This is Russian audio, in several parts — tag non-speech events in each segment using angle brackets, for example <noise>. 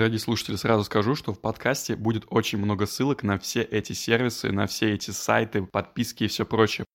Дорогие слушатели, сразу скажу, что в подкасте будет очень много ссылок на все эти сервисы, на все эти сайты, подписки и все прочее.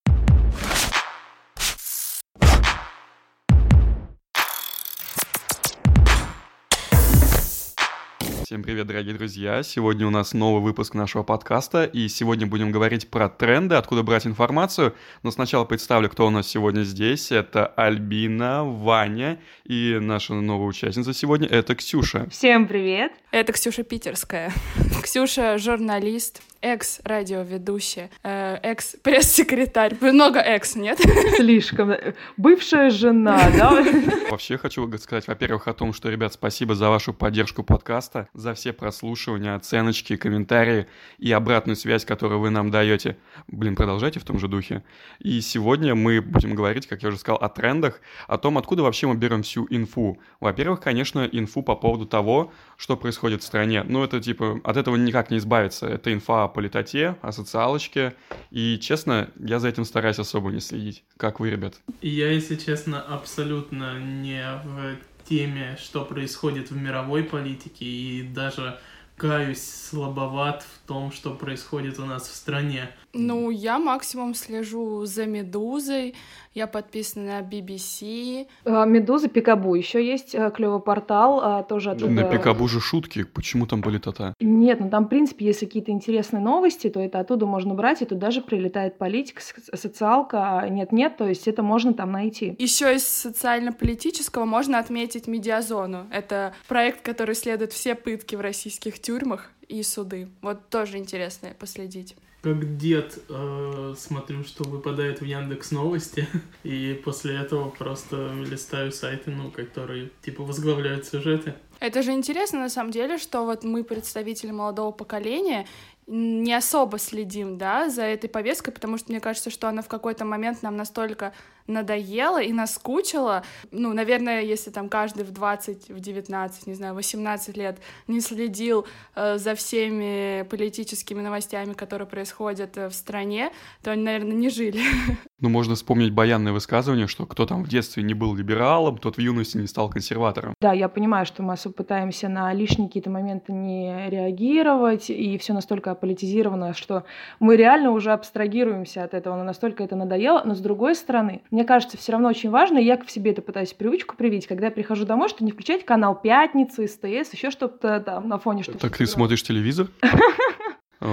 Всем привет, дорогие друзья! Сегодня у нас новый выпуск нашего подкаста, и сегодня будем говорить про тренды, откуда брать информацию. Но сначала представлю, кто у нас сегодня здесь. Это Альбина, Ваня и наша новая участница сегодня — это Ксюша. Всем привет! Это Ксюша Питерская. <laughs> Ксюша — журналист, экс-радиоведущая, э, экс-пресс-секретарь. Много экс, нет? <laughs> Слишком. Бывшая жена, да? <laughs> Вообще хочу сказать, во-первых, о том, что, ребят, спасибо за вашу поддержку подкаста, за все прослушивания, оценочки, комментарии и обратную связь, которую вы нам даете. Блин, продолжайте в том же духе. И сегодня мы будем говорить, как я уже сказал, о трендах, о том, откуда вообще мы берем всю инфу. Во-первых, конечно, инфу по поводу того, что происходит в стране. Ну, это типа, от этого никак не избавиться. Это инфа политоте, о социалочке. И, честно, я за этим стараюсь особо не следить. Как вы, ребят? Я, если честно, абсолютно не в теме, что происходит в мировой политике, и даже каюсь слабоват в том, что происходит у нас в стране. Ну, я максимум слежу за «Медузой», я подписана на BBC. А, «Медуза», «Пикабу». Еще есть э, клевый портал, а, тоже оттуда... На «Пикабу» же шутки. Почему там были тата? Нет, ну там, в принципе, если какие-то интересные новости, то это оттуда можно брать, и туда же прилетает политика, социалка, а нет-нет, то есть это можно там найти. Еще из социально-политического можно отметить «Медиазону». Это проект, который исследует все пытки в российских тюрьмах и суды. Вот тоже интересно последить как дед э, смотрю, что выпадает в Яндекс Новости, <laughs> и после этого просто листаю сайты, ну, которые типа возглавляют сюжеты. Это же интересно на самом деле, что вот мы представители молодого поколения, не особо следим, да, за этой повесткой, потому что мне кажется, что она в какой-то момент нам настолько надоела и наскучила. Ну, наверное, если там каждый в 20, в 19, не знаю, 18 лет не следил э, за всеми политическими новостями, которые происходят э, в стране, то они, наверное, не жили. <laughs> Ну, можно вспомнить баянное высказывание, что кто там в детстве не был либералом, тот в юности не стал консерватором. Да, я понимаю, что мы особо пытаемся на лишние какие-то моменты не реагировать, и все настолько политизировано, что мы реально уже абстрагируемся от этого, но настолько это надоело. Но с другой стороны, мне кажется, все равно очень важно, и я в себе это пытаюсь привычку привить, когда я прихожу домой, что не включать канал «Пятница», СТС, еще что-то там на фоне. Что так ты смотришь телевизор? <laughs>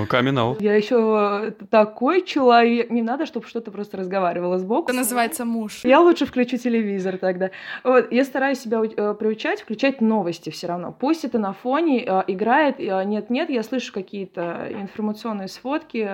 Камин Я еще такой человек. Не надо, чтобы что-то просто разговаривало сбоку. Это называется муж. Я лучше включу телевизор тогда. Вот, я стараюсь себя э, приучать, включать новости все равно. Пусть это на фоне э, играет. Э, нет-нет, я слышу какие-то информационные сводки,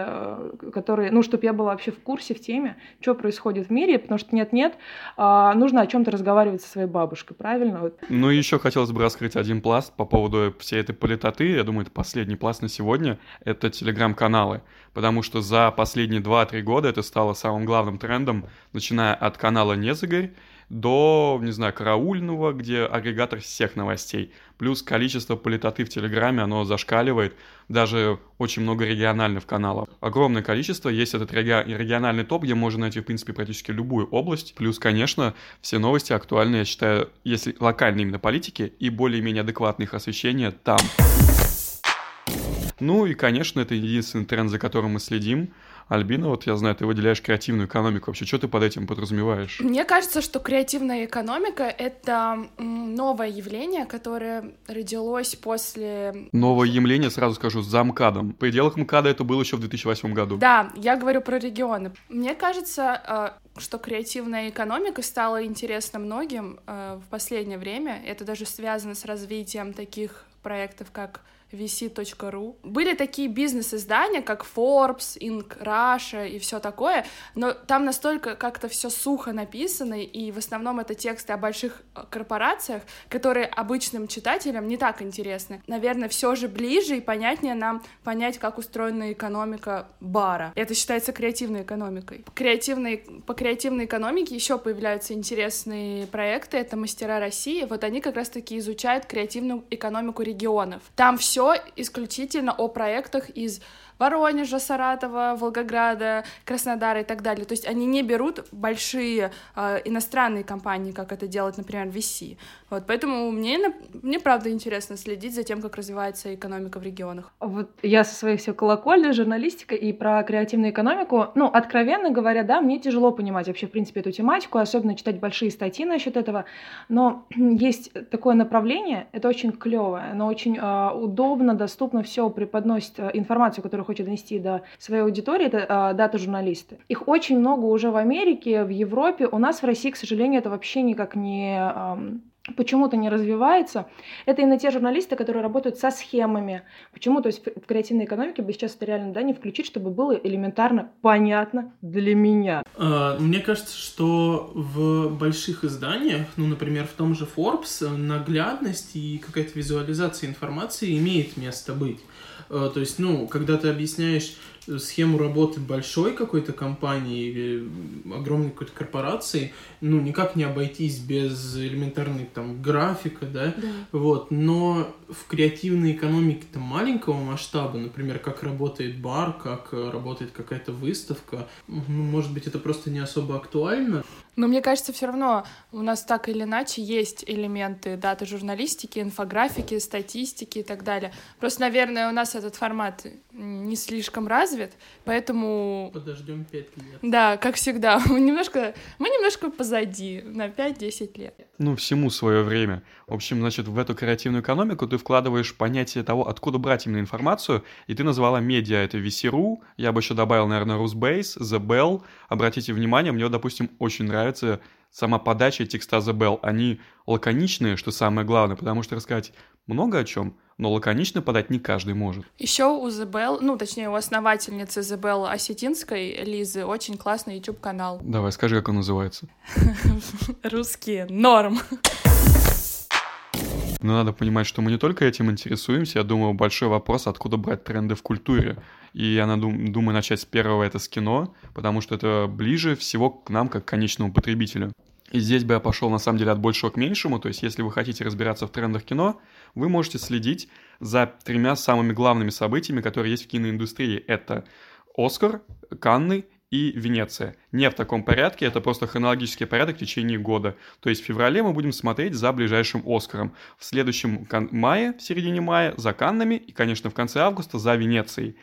которые, ну, чтобы я была вообще в курсе, в теме, что происходит в мире, потому что нет-нет, нужно о чем-то разговаривать со своей бабушкой, правильно? Вот. Ну, еще хотелось бы раскрыть один пласт по поводу всей этой политоты. Я думаю, это последний пласт на сегодня. Это это телеграм-каналы, потому что за последние 2-3 года это стало самым главным трендом, начиная от канала Незыгорь до, не знаю, караульного, где агрегатор всех новостей. Плюс количество политоты в Телеграме, оно зашкаливает. Даже очень много региональных каналов. Огромное количество. Есть этот региональный топ, где можно найти, в принципе, практически любую область. Плюс, конечно, все новости актуальны, я считаю, если локальные именно политики и более-менее адекватные их освещения там. Ну и, конечно, это единственный тренд, за которым мы следим. Альбина, вот я знаю, ты выделяешь креативную экономику. Вообще, что ты под этим подразумеваешь? Мне кажется, что креативная экономика — это новое явление, которое родилось после... Новое явление, сразу скажу, за МКАДом. В пределах МКАДа это было еще в 2008 году. Да, я говорю про регионы. Мне кажется, э, что креативная экономика стала интересна многим э, в последнее время. Это даже связано с развитием таких проектов, как vc.ru. Были такие бизнес-издания, как Forbes, Inc. Russia и все такое, но там настолько как-то все сухо написано, и в основном это тексты о больших э, корпорациях, которые обычным читателям не так интересны. Наверное, все же ближе и понятнее нам понять, как устроена экономика бара. Это считается креативной экономикой. Креативной, по креативной экономике еще появляются интересные проекты. Это мастера России. Вот они как раз-таки изучают креативную экономику регионов. Там все все исключительно о проектах из Воронежа, Саратова, Волгограда, Краснодара и так далее. То есть они не берут большие э, иностранные компании, как это делает, например, VC. Вот, поэтому мне, мне правда интересно следить за тем, как развивается экономика в регионах. Вот я со своей все колокольной журналистика и про креативную экономику, ну, откровенно говоря, да, мне тяжело понимать вообще, в принципе, эту тематику, особенно читать большие статьи насчет этого, но <clears throat> есть такое направление, это очень клевое, оно очень э, удобно, доступно, все преподносит э, информацию, которую хочет донести до своей аудитории, это э, дата-журналисты. Их очень много уже в Америке, в Европе, у нас в России, к сожалению, это вообще никак не... Почему-то не развивается, это именно те журналисты, которые работают со схемами. Почему? То есть в креативной экономике бы сейчас это реально да, не включить, чтобы было элементарно понятно для меня. А, мне кажется, что в больших изданиях, ну, например, в том же Forbes, наглядность и какая-то визуализация информации имеет место быть. А, то есть, ну, когда ты объясняешь схему работы большой какой-то компании или огромной какой-то корпорации, ну, никак не обойтись без элементарной там графика, да, да. вот, но в креативной экономике там маленького масштаба, например, как работает бар, как работает какая-то выставка, ну, может быть, это просто не особо актуально. Но мне кажется, все равно у нас так или иначе есть элементы даты журналистики, инфографики, статистики и так далее. Просто, наверное, у нас этот формат не слишком развит, поэтому... Подождем пять лет. Да, как всегда. <laughs> Мы немножко, мы немножко позади на 5-10 лет. Ну, всему свое время. В общем, значит, в эту креативную экономику ты вкладываешь понятие того, откуда брать именно информацию, и ты назвала медиа, это VC.ru, я бы еще добавил, наверное, Rusbase, The Bell. Обратите внимание, мне, допустим, очень нравится сама подача текста The Bell. Они лаконичные, что самое главное, потому что рассказать много о чем, но лаконично подать не каждый может. Еще у Забел, ну, точнее, у основательницы Забел Осетинской, Лизы, очень классный YouTube-канал. Давай, скажи, как он называется. <laughs> Русские. Норм. Но надо понимать, что мы не только этим интересуемся. Я думаю, большой вопрос, откуда брать тренды в культуре. И я думаю начать с первого, это с кино, потому что это ближе всего к нам, как к конечному потребителю. И здесь бы я пошел, на самом деле, от большего к меньшему. То есть, если вы хотите разбираться в трендах кино, вы можете следить за тремя самыми главными событиями, которые есть в киноиндустрии. Это Оскар, Канны и Венеция. Не в таком порядке, это просто хронологический порядок в течение года. То есть в феврале мы будем смотреть за ближайшим Оскаром. В следующем мае, в середине мая, за Каннами и, конечно, в конце августа за Венецией.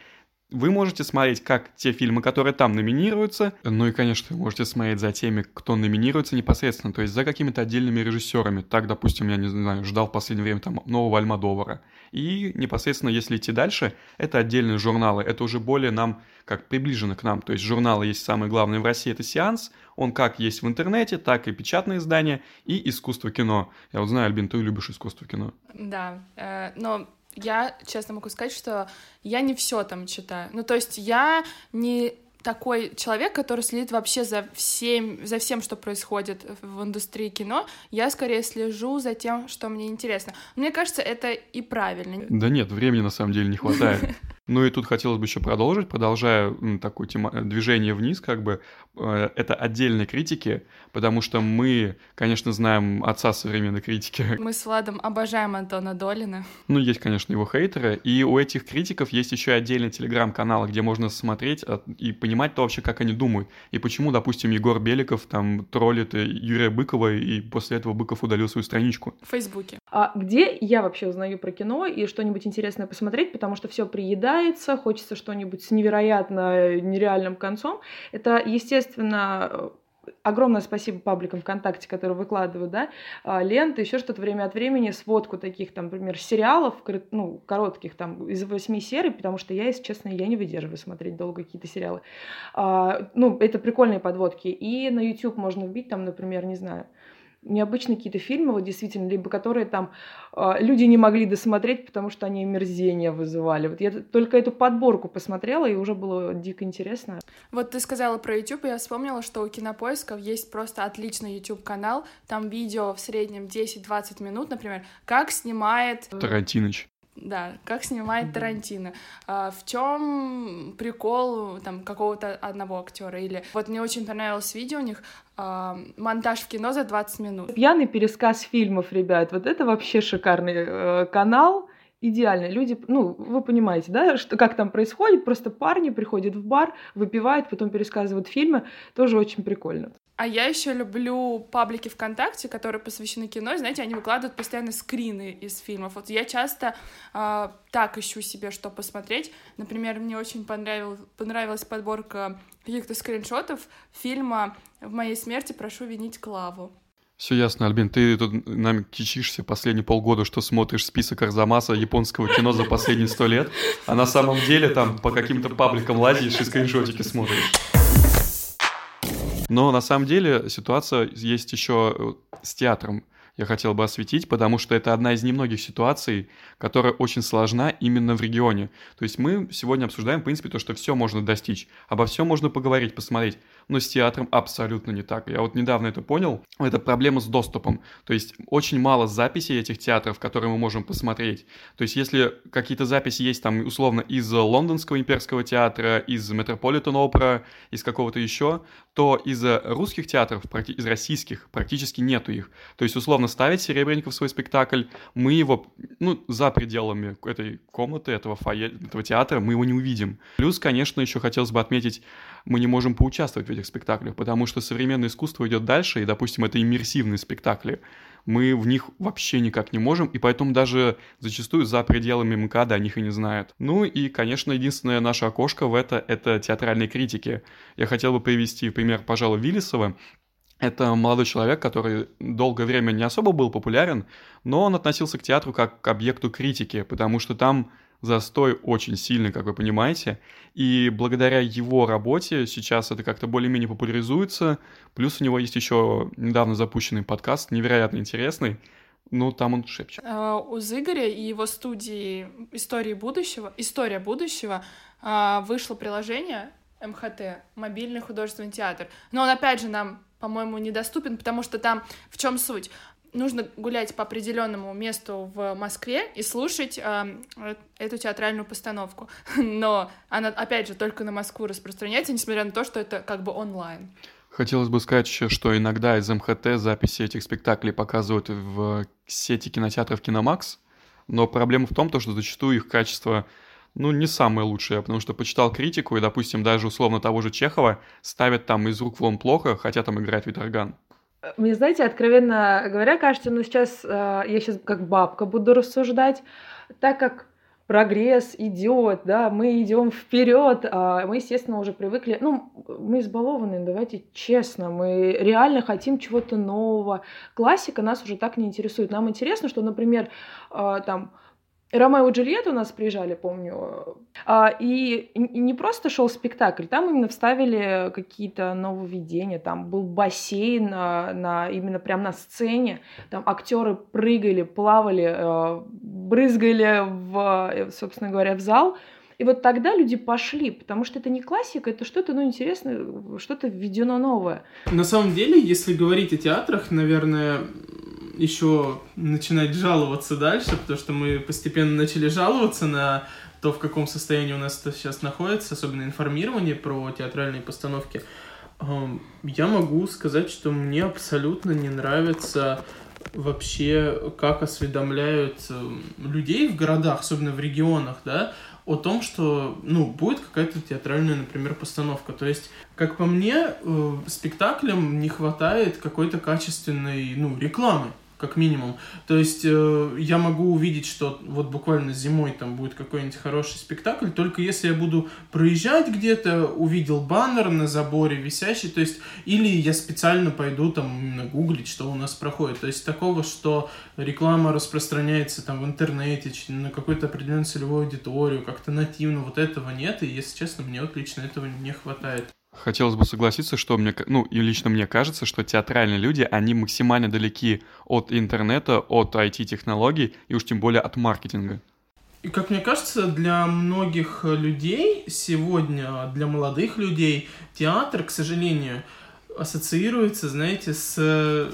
Вы можете смотреть как те фильмы, которые там номинируются, ну и, конечно, вы можете смотреть за теми, кто номинируется непосредственно, то есть за какими-то отдельными режиссерами. Так, допустим, я не знаю, ждал в последнее время там нового Альмадовара. И непосредственно, если идти дальше, это отдельные журналы, это уже более нам, как приближено к нам. То есть журналы есть самый главный в России, это «Сеанс», он как есть в интернете, так и печатные издания, и искусство кино. Я вот знаю, Альбин, ты любишь искусство кино. Да, э, но я честно могу сказать, что я не все там читаю. Ну, то есть я не такой человек, который следит вообще за всем, за всем, что происходит в индустрии кино. Я скорее слежу за тем, что мне интересно. Мне кажется, это и правильно. Да нет, времени на самом деле не хватает. <laughs> Ну и тут хотелось бы еще продолжить, продолжая такое тема, движение вниз, как бы, э, это отдельные критики, потому что мы, конечно, знаем отца современной критики. <laughs> Мы с Владом обожаем Антона Долина. Ну, есть, конечно, его хейтеры, и у этих критиков есть еще отдельный телеграм-канал, где можно смотреть а, и понимать то вообще, как они думают, и почему, допустим, Егор Беликов там троллит Юрия Быкова, и после этого Быков удалил свою страничку. В Фейсбуке. А где я вообще узнаю про кино и что-нибудь интересное посмотреть, потому что все приедает нравится, хочется что-нибудь с невероятно нереальным концом. Это, естественно, огромное спасибо пабликам ВКонтакте, которые выкладывают, да, а, ленты, еще что-то время от времени, сводку таких, там, например, сериалов, ну, коротких, там, из восьми серий, потому что я, если честно, я не выдерживаю смотреть долго какие-то сериалы. А, ну, это прикольные подводки. И на YouTube можно вбить, там, например, не знаю, необычные какие-то фильмы, вот действительно, либо которые там э, люди не могли досмотреть, потому что они мерзение вызывали. Вот я только эту подборку посмотрела, и уже было дико интересно. Вот ты сказала про YouTube, и я вспомнила, что у Кинопоисков есть просто отличный YouTube-канал, там видео в среднем 10-20 минут, например, как снимает... Тарантиныч. Да, как снимает Тарантино. А, в чем прикол там какого-то одного актера? Или вот мне очень понравилось видео у них а, монтаж в кино за 20 минут. Пьяный пересказ фильмов, ребят. Вот это вообще шикарный э, канал. идеально. Люди, ну, вы понимаете, да, что, как там происходит, просто парни приходят в бар, выпивают, потом пересказывают фильмы, тоже очень прикольно. А я еще люблю паблики ВКонтакте, которые посвящены кино. Знаете, они выкладывают постоянно скрины из фильмов. Вот я часто э, так ищу себе, что посмотреть. Например, мне очень понравилась, понравилась подборка каких-то скриншотов фильма «В моей смерти прошу винить Клаву». Все ясно, Альбин, ты тут нам кичишься последние полгода, что смотришь список Арзамаса японского кино за последние сто лет, а на самом деле там по каким-то пабликам лазишь и скриншотики смотришь. Но на самом деле ситуация есть еще э, с театром я хотел бы осветить, потому что это одна из немногих ситуаций, которая очень сложна именно в регионе. То есть мы сегодня обсуждаем, в принципе, то, что все можно достичь, обо всем можно поговорить, посмотреть, но с театром абсолютно не так. Я вот недавно это понял, это проблема с доступом. То есть очень мало записей этих театров, которые мы можем посмотреть. То есть если какие-то записи есть там условно из Лондонского имперского театра, из Метрополитен Опера, из какого-то еще, то из русских театров, из российских практически нету их. То есть условно ставить Серебренников свой спектакль, мы его, ну, за пределами этой комнаты, этого фойе, этого театра, мы его не увидим. Плюс, конечно, еще хотелось бы отметить мы не можем поучаствовать в этих спектаклях, потому что современное искусство идет дальше, и, допустим, это иммерсивные спектакли. Мы в них вообще никак не можем, и поэтому даже зачастую за пределами МКАДа о них и не знают. Ну и, конечно, единственное наше окошко в это — это театральные критики. Я хотел бы привести пример, пожалуй, Виллисова, это молодой человек, который долгое время не особо был популярен, но он относился к театру как к объекту критики, потому что там застой очень сильный, как вы понимаете, и благодаря его работе сейчас это как-то более-менее популяризуется, плюс у него есть еще недавно запущенный подкаст, невероятно интересный, ну, там он шепчет. Uh, у Зыгоря и его студии «Истории будущего», «История будущего» uh, вышло приложение МХТ, мобильный художественный театр. Но он, опять же, нам, по-моему, недоступен, потому что там в чем суть? Нужно гулять по определенному месту в Москве и слушать э, эту театральную постановку. <laughs> Но она, опять же, только на Москву распространяется, несмотря на то, что это как бы онлайн. Хотелось бы сказать еще, что иногда из МХТ записи этих спектаклей показывают в сети кинотеатров Киномакс, но проблема в том, что зачастую их качество ну, не самое лучшее, потому что почитал критику, и, допустим, даже условно того же Чехова ставят там из рук вон плохо, хотя там играет Виторган. Мне, знаете, откровенно говоря, кажется, ну сейчас э, я сейчас как бабка буду рассуждать, так как прогресс идет, да, мы идем вперед, а мы, естественно, уже привыкли, ну, мы избалованы, давайте честно, мы реально хотим чего-то нового. Классика нас уже так не интересует. Нам интересно, что, например, э, там Ромео и Джульетта у нас приезжали, помню, а, и не просто шел спектакль, там именно вставили какие-то нововведения, там был бассейн на, на именно прям на сцене, там актеры прыгали, плавали, э, брызгали в, собственно говоря, в зал, и вот тогда люди пошли, потому что это не классика, это что-то, ну, интересное, что-то введено новое. На самом деле, если говорить о театрах, наверное, еще начинать жаловаться дальше, потому что мы постепенно начали жаловаться на то, в каком состоянии у нас это сейчас находится, особенно информирование про театральные постановки. Я могу сказать, что мне абсолютно не нравится вообще, как осведомляют эм, людей в городах, особенно в регионах, да, о том, что, ну, будет какая-то театральная, например, постановка. То есть, как по мне, э, спектаклям не хватает какой-то качественной, ну, рекламы как минимум. То есть э, я могу увидеть, что вот буквально зимой там будет какой-нибудь хороший спектакль, только если я буду проезжать где-то, увидел баннер на заборе висящий, то есть или я специально пойду там гуглить, что у нас проходит. То есть такого, что реклама распространяется там в интернете на какую-то определенную целевую аудиторию, как-то нативно, вот этого нет, и если честно, мне вот лично этого не хватает. Хотелось бы согласиться, что мне, ну, и лично мне кажется, что театральные люди, они максимально далеки от интернета, от IT-технологий и уж тем более от маркетинга. И как мне кажется, для многих людей сегодня, для молодых людей, театр, к сожалению, ассоциируется, знаете, с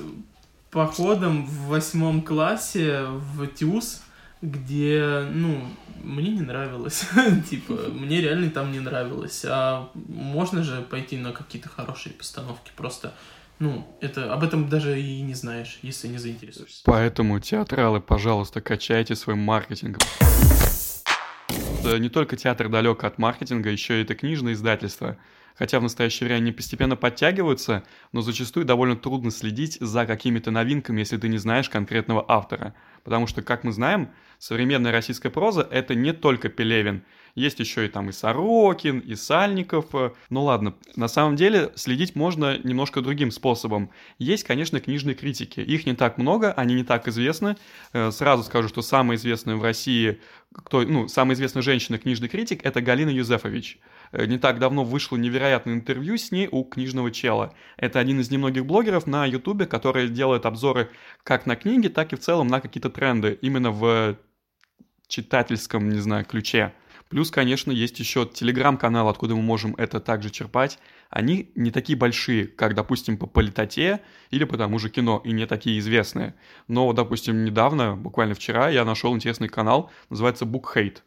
походом в восьмом классе в ТЮЗ, где, ну, мне не нравилось. <laughs> типа, мне реально там не нравилось. А можно же пойти на какие-то хорошие постановки, просто ну, это об этом даже и не знаешь, если не заинтересуешься. Поэтому, театралы, пожалуйста, качайте своим маркетингом. Не только театр далек от маркетинга, еще и это книжное издательство – хотя в настоящее время они постепенно подтягиваются, но зачастую довольно трудно следить за какими-то новинками, если ты не знаешь конкретного автора. Потому что, как мы знаем, современная российская проза — это не только Пелевин. Есть еще и там и Сорокин, и Сальников. Ну ладно, на самом деле следить можно немножко другим способом. Есть, конечно, книжные критики. Их не так много, они не так известны. Э, сразу скажу, что самая известная в России, кто, ну, самая известная женщина книжный критик — это Галина Юзефович. Э, не так давно вышло невероятное интервью с ней у книжного чела. Это один из немногих блогеров на ютубе, который делает обзоры как на книги, так и в целом на какие-то тренды, именно в читательском, не знаю, ключе. Плюс, конечно, есть еще телеграм-канал, откуда мы можем это также черпать. Они не такие большие, как, допустим, по политоте или по тому же кино, и не такие известные. Но, допустим, недавно, буквально вчера, я нашел интересный канал, называется Book Hate,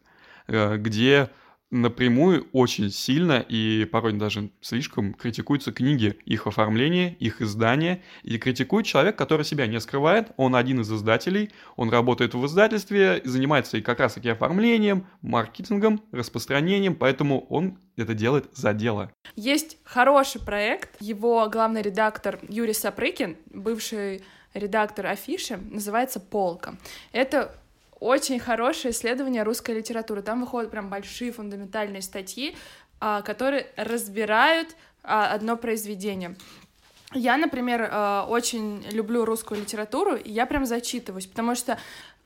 э, где напрямую очень сильно и порой даже слишком критикуются книги, их оформление, их издание, и критикует человек, который себя не скрывает, он один из издателей, он работает в издательстве, занимается и как раз-таки оформлением, маркетингом, распространением, поэтому он это делает за дело. Есть хороший проект, его главный редактор Юрий Сапрыкин, бывший редактор афиши, называется «Полка». Это очень хорошее исследование русской литературы. Там выходят прям большие фундаментальные статьи, а, которые разбирают а, одно произведение. Я, например, а, очень люблю русскую литературу, и я прям зачитываюсь, потому что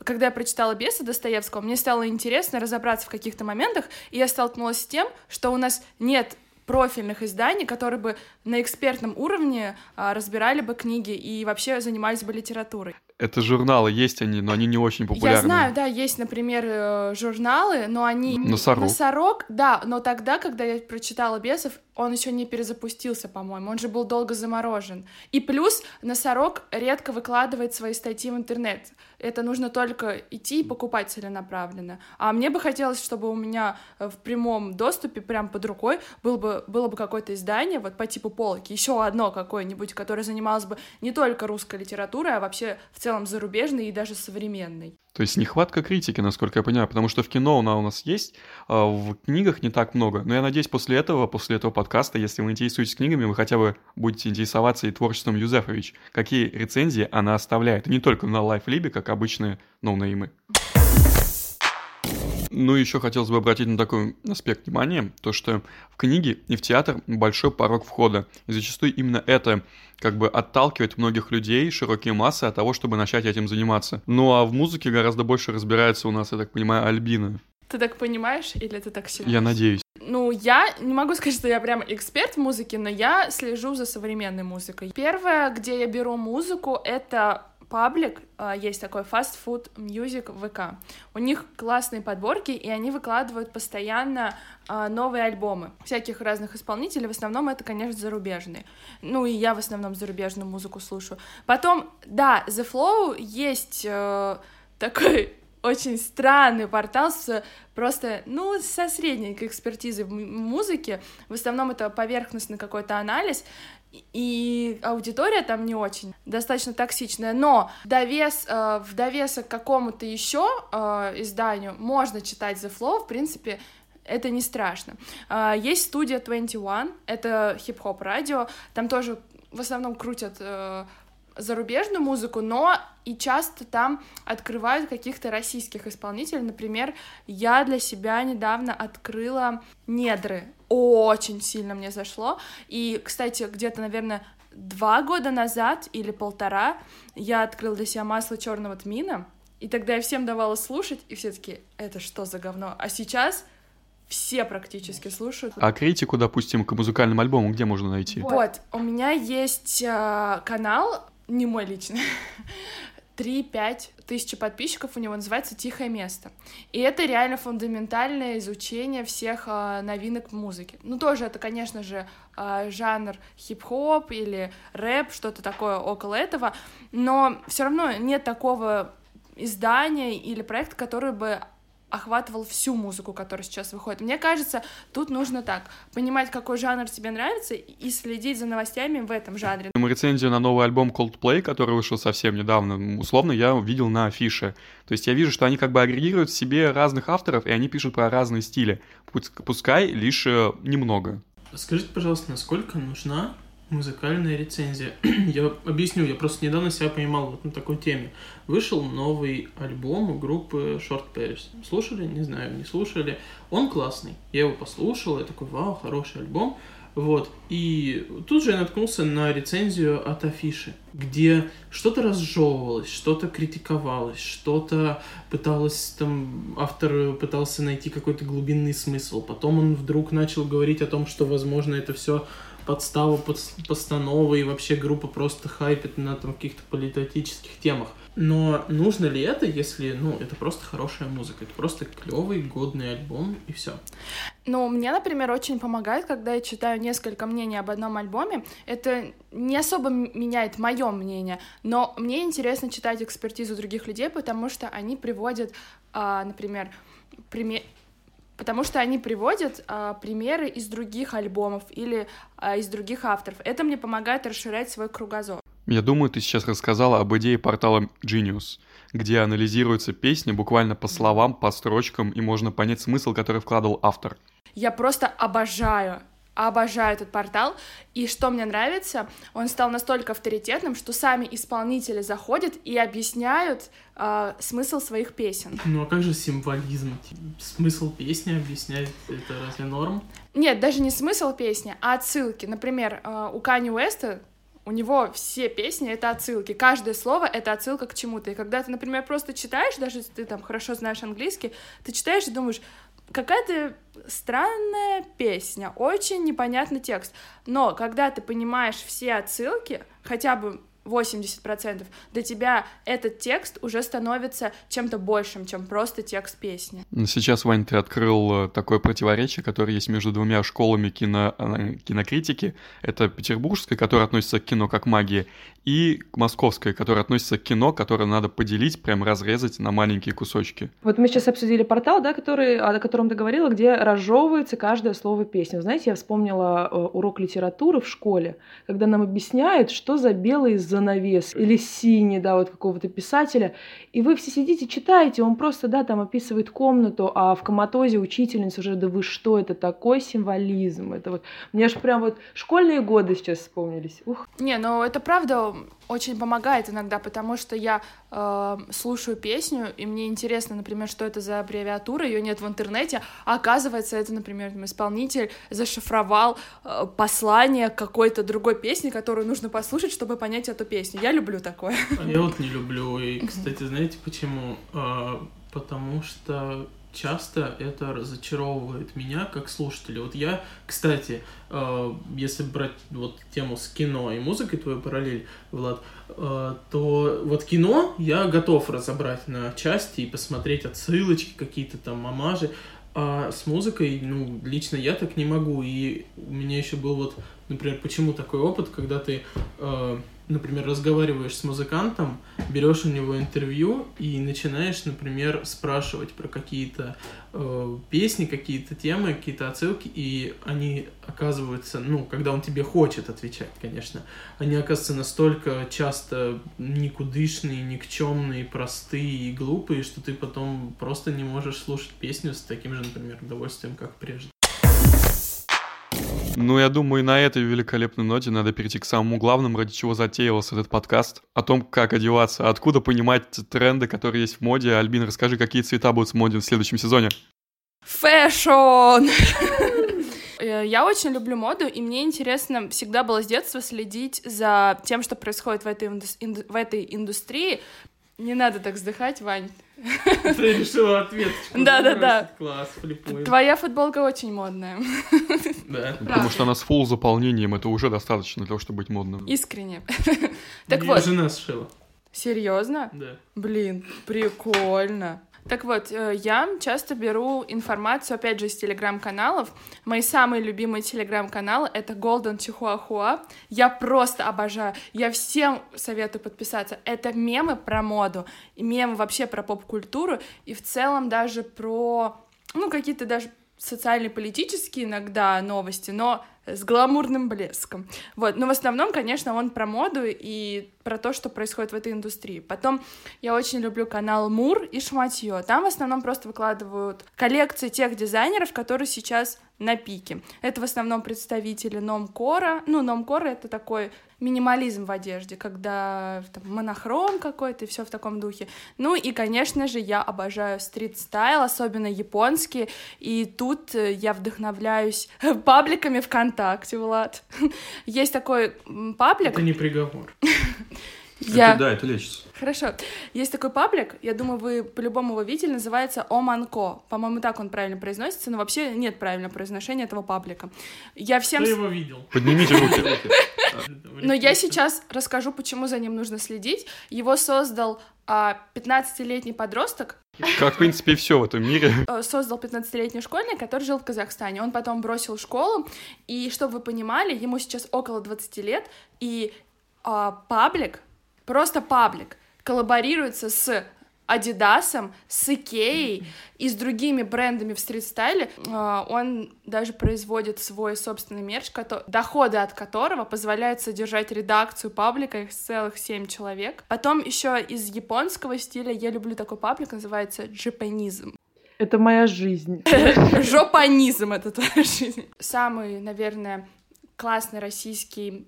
когда я прочитала «Беса» Достоевского, мне стало интересно разобраться в каких-то моментах, и я столкнулась с тем, что у нас нет профильных изданий, которые бы на экспертном уровне а, разбирали бы книги и вообще занимались бы литературой. Это журналы, есть они, но они не очень популярны. Я знаю, да, есть, например, э, журналы, но они... Носорог. Носорог, да, но тогда, когда я прочитала «Бесов», он еще не перезапустился, по-моему, он же был долго заморожен. И плюс Носорог редко выкладывает свои статьи в интернет. Это нужно только идти и покупать целенаправленно. А мне бы хотелось, чтобы у меня в прямом доступе, прям под рукой, было бы, было бы какое-то издание, вот по типу полки, еще одно какое-нибудь, которое занималось бы не только русской литературой, а вообще в целом зарубежной и даже современной. То есть нехватка критики, насколько я понимаю, потому что в кино она у нас есть, а в книгах не так много. Но я надеюсь, после этого, после этого подкаста, если вы интересуетесь книгами, вы хотя бы будете интересоваться и творчеством Юзефович. Какие рецензии она оставляет. И не только на лайфлибе, как обычные ноунеймы. Ну, еще хотелось бы обратить на такой аспект внимания, то что в книге и в театр большой порог входа. И зачастую именно это как бы отталкивает многих людей, широкие массы от того, чтобы начать этим заниматься. Ну а в музыке гораздо больше разбирается у нас, я так понимаю, Альбина. Ты так понимаешь или ты так считаешь? Я надеюсь. Ну, я не могу сказать, что я прям эксперт в музыке, но я слежу за современной музыкой. Первое, где я беру музыку, это паблик, а, есть такой Fast Food Music ВК. У них классные подборки, и они выкладывают постоянно а, новые альбомы всяких разных исполнителей. В основном это, конечно, зарубежные. Ну и я в основном зарубежную музыку слушаю. Потом, да, The Flow есть э, такой <laughs> очень странный портал с просто, ну, со средненькой экспертизой в музыке. В основном это поверхностный какой-то анализ и аудитория там не очень, достаточно токсичная, но довес, э, в довесок какому-то еще э, изданию можно читать The Flow, в принципе, это не страшно. Э, есть студия 21, это хип-хоп радио, там тоже в основном крутят э, зарубежную музыку, но и часто там открывают каких-то российских исполнителей. Например, я для себя недавно открыла «Недры». Очень сильно мне зашло. И, кстати, где-то, наверное, два года назад или полтора я открыла для себя масло черного тмина, и тогда я всем давала слушать, и все таки это что за говно? А сейчас все практически слушают. А критику, допустим, к музыкальным альбомам где можно найти? Вот, у меня есть э, канал не мой личный, <laughs> 3-5 тысячи подписчиков, у него называется «Тихое место». И это реально фундаментальное изучение всех э, новинок в музыке. Ну, тоже это, конечно же, э, жанр хип-хоп или рэп, что-то такое около этого, но все равно нет такого издания или проекта, который бы охватывал всю музыку, которая сейчас выходит. Мне кажется, тут нужно так, понимать, какой жанр тебе нравится, и следить за новостями в этом жанре. Рецензию на новый альбом Coldplay, который вышел совсем недавно, условно, я увидел на афише. То есть я вижу, что они как бы агрегируют в себе разных авторов, и они пишут про разные стили. Пускай лишь э, немного. Скажите, пожалуйста, насколько нужна Музыкальная рецензия. <clears throat> я объясню, я просто недавно себя поймал вот на такой теме. Вышел новый альбом группы Short Paris. Слушали? Не знаю, не слушали. Он классный. Я его послушал, я такой, вау, хороший альбом. Вот. И тут же я наткнулся на рецензию от Афиши, где что-то разжевывалось, что-то критиковалось, что-то пыталось там, автор пытался найти какой-то глубинный смысл. Потом он вдруг начал говорить о том, что, возможно, это все подстава, под, постановы и вообще группа просто хайпит на там каких-то политических темах. Но нужно ли это, если, ну, это просто хорошая музыка, это просто клевый, годный альбом и все. Ну, мне, например, очень помогает, когда я читаю несколько мнений об одном альбоме. Это не особо меняет мое мнение, но мне интересно читать экспертизу других людей, потому что они приводят, а, например, пример потому что они приводят а, примеры из других альбомов или а, из других авторов. Это мне помогает расширять свой кругозор. Я думаю, ты сейчас рассказала об идее портала Genius, где анализируются песни буквально по словам, по строчкам, и можно понять смысл, который вкладывал автор. Я просто обожаю обожаю этот портал. И что мне нравится, он стал настолько авторитетным, что сами исполнители заходят и объясняют э, смысл своих песен. Ну а как же символизм? Смысл песни объяснять это разве норм? Нет, даже не смысл песни, а отсылки. Например, э, у Кани Уэста у него все песни — это отсылки. Каждое слово — это отсылка к чему-то. И когда ты, например, просто читаешь, даже если ты там хорошо знаешь английский, ты читаешь и думаешь, какая-то странная песня, очень непонятный текст. Но когда ты понимаешь все отсылки, хотя бы 80%, для тебя этот текст уже становится чем-то большим, чем просто текст песни. Ну, сейчас, Вань, ты открыл э, такое противоречие, которое есть между двумя школами кино, э, кинокритики. Это петербургская, которая относится к кино как магии, и московская, которая относится к кино, которое надо поделить, прям разрезать на маленькие кусочки. Вот мы сейчас обсудили портал, да, который, о котором ты говорила, где разжевывается каждое слово песни. Знаете, я вспомнила э, урок литературы в школе, когда нам объясняют, что за белые занавес или синий, да, вот какого-то писателя, и вы все сидите, читаете, он просто, да, там описывает комнату, а в коматозе учительница уже, да вы что, это такой символизм, это вот, мне аж прям вот школьные годы сейчас вспомнились, ух. Не, ну это правда очень помогает иногда, потому что я э, слушаю песню, и мне интересно, например, что это за аббревиатура, ее нет в интернете, а оказывается, это, например, там, исполнитель зашифровал э, послание какой-то другой песни, которую нужно послушать, чтобы понять эту песню. Я люблю такое. Я вот не люблю, и, кстати, знаете почему? Э, потому что часто это разочаровывает меня как слушателя. Вот я, кстати, э, если брать вот тему с кино и музыкой, твою параллель, Влад, э, то вот кино я готов разобрать на части и посмотреть отсылочки, какие-то там мамажи, а с музыкой, ну, лично я так не могу. И у меня еще был вот, например, почему такой опыт, когда ты... Э, например, разговариваешь с музыкантом, берешь у него интервью и начинаешь, например, спрашивать про какие-то э, песни, какие-то темы, какие-то отсылки, и они оказываются, ну, когда он тебе хочет отвечать, конечно, они оказываются настолько часто никудышные, никчемные, простые и глупые, что ты потом просто не можешь слушать песню с таким же, например, удовольствием, как прежде. Ну, я думаю, на этой великолепной ноте надо перейти к самому главному, ради чего затеялся этот подкаст. О том, как одеваться, откуда понимать тренды, которые есть в моде. Альбин, расскажи, какие цвета будут в моде в следующем сезоне. Fashion! Э, я очень люблю моду, и мне интересно всегда было с детства следить за тем, что происходит в этой, инду... в этой индустрии. Не надо так вздыхать, Вань. Ты решила ответочку. Да-да-да. Класс, флипуем. Твоя футболка очень модная. Да. Потому что она с full заполнением, это уже достаточно для того, чтобы быть модным. Искренне. Так вот. жена сшила. Серьезно? Да. Блин, прикольно. Так вот, э, я часто беру информацию, опять же, из телеграм-каналов. Мои самые любимые телеграм-каналы — это Golden Чихуахуа. Я просто обожаю. Я всем советую подписаться. Это мемы про моду, мемы вообще про поп-культуру, и в целом даже про, ну, какие-то даже социально-политические иногда новости, но с гламурным блеском. Вот, но в основном, конечно, он про моду и про то, что происходит в этой индустрии. Потом я очень люблю канал Мур и Шматье. Там в основном просто выкладывают коллекции тех дизайнеров, которые сейчас на пике. Это в основном представители Номкора. Ну, Номкора — это такой минимализм в одежде, когда там, монохром какой-то и все в таком духе. Ну и, конечно же, я обожаю стрит-стайл, особенно японский, и тут э, я вдохновляюсь <laughs> пабликами ВКонтакте, Влад. <laughs> Есть такой паблик... Это не приговор. <laughs> Я... Это, да, это лечится. Хорошо. Есть такой паблик, я думаю, вы по-любому его видели, называется Оманко. По-моему, так он правильно произносится, но вообще нет правильного произношения этого паблика. Я всем... Кто его видел? Поднимите руки. <laughs> Но я сейчас расскажу, почему за ним нужно следить. Его создал а, 15-летний подросток, Как, в принципе, и все в этом мире. э, создал 15-летний школьник, который жил в Казахстане. Он потом бросил школу, и, чтобы вы понимали, ему сейчас около 20 лет, и а, паблик, просто паблик, коллаборируется с Адидасом, с Икеей и с другими брендами в стрит-стайле. А, Он даже производит свой собственный мерч, доходы от которого позволяют содержать редакцию паблика, их целых семь человек. Потом еще из японского стиля я люблю такой паблик, называется Japanism. Это моя жизнь. <laughs> Жопанизм — это твоя жизнь. Самый, наверное, классный российский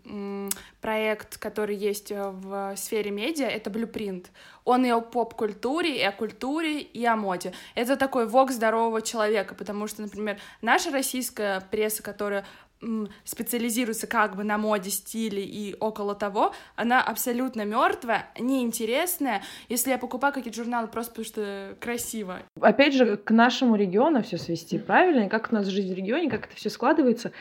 проект, который есть э, в сфере медиа, это Blueprint. Он и о поп-культуре, и о культуре, и о моде. Это такой вок здорового человека, потому что, например, наша российская пресса, которая специализируется как бы на моде, стиле и около того, она абсолютно мертвая, неинтересная. Если я покупаю какие-то журналы просто потому что красиво, Опять же, к нашему региону все свести правильно, как у нас жизнь в регионе, как это все складывается.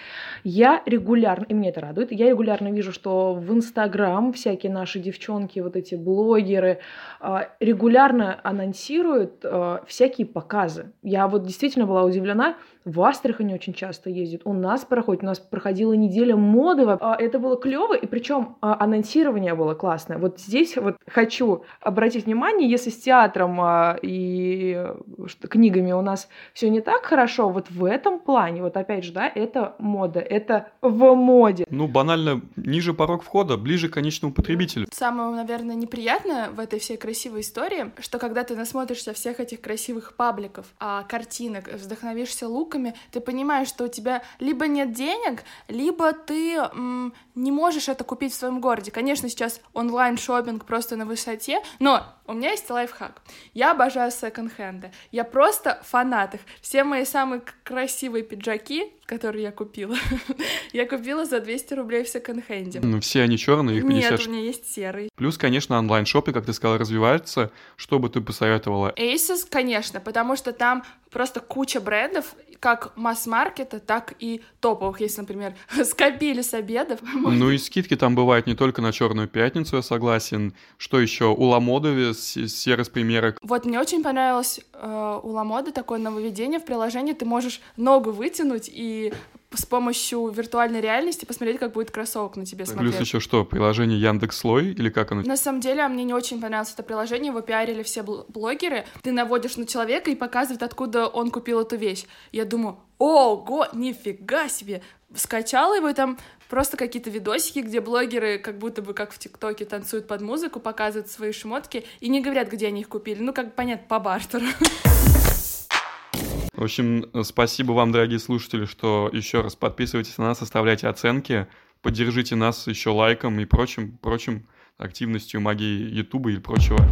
Я регулярно, и меня это радует, я регулярно вижу, что в Инстаграм всякие наши девчонки, вот эти блогеры, а, регулярно анонсируют а, всякие показы. Я вот действительно была удивлена, в Астрахани очень часто ездят, у нас проходит, у нас проходила неделя моды, а, это было клево, и причем анонсирование было классное. Вот здесь вот хочу обратить внимание, если с театром а, и э, что- книгами у нас все не так хорошо, вот в этом плане, вот опять же, да, это мода, это в моде. Ну, банально, ниже порог входа, ближе к конечному потребителю. Самое, наверное, неприятное в этой всей красивой истории, что когда ты насмотришься всех этих красивых пабликов, а, картинок, вдохновишься луками, ты понимаешь, что у тебя либо нет денег, либо ты м, не можешь это купить в своем городе. Конечно, сейчас онлайн шопинг просто на высоте, но у меня есть лайфхак. Я обожаю секонд-хенды. Я просто фанат их. Все мои самые красивые пиджаки, которые я купила, <laughs> я купила за 200 рублей в секонд-хенде. Ну, все они черные, их Нет, 50 у меня есть серый. Плюс, конечно, онлайн-шопинг, как ты сказала, развивается. Что бы ты посоветовала? Asus, конечно, потому что там просто куча брендов, как масс-маркета, так и топовых, если, например, <laughs> скопили с обедов. <laughs> Ну и скидки там бывают не только на Черную пятницу, я согласен. Что еще? У Ламодове с- сервис примерок. Вот мне очень понравилось э, у Ламоды такое нововведение в приложении. Ты можешь ногу вытянуть и с помощью виртуальной реальности посмотреть, как будет кроссовок на тебе Плюс смотреться. еще что? Приложение Яндекс Слой или как оно? На самом деле, мне не очень понравилось это приложение, его пиарили все бл- блогеры. Ты наводишь на человека и показывает, откуда он купил эту вещь. Я думаю, ого, нифига себе! Скачала его, и там просто какие-то видосики, где блогеры как будто бы как в ТикТоке танцуют под музыку, показывают свои шмотки и не говорят, где они их купили. Ну, как понятно, по бартеру. <laughs> В общем, спасибо вам, дорогие слушатели, что еще раз подписывайтесь на нас, оставляйте оценки, поддержите нас еще лайком и прочим, прочим активностью магии Ютуба и прочего.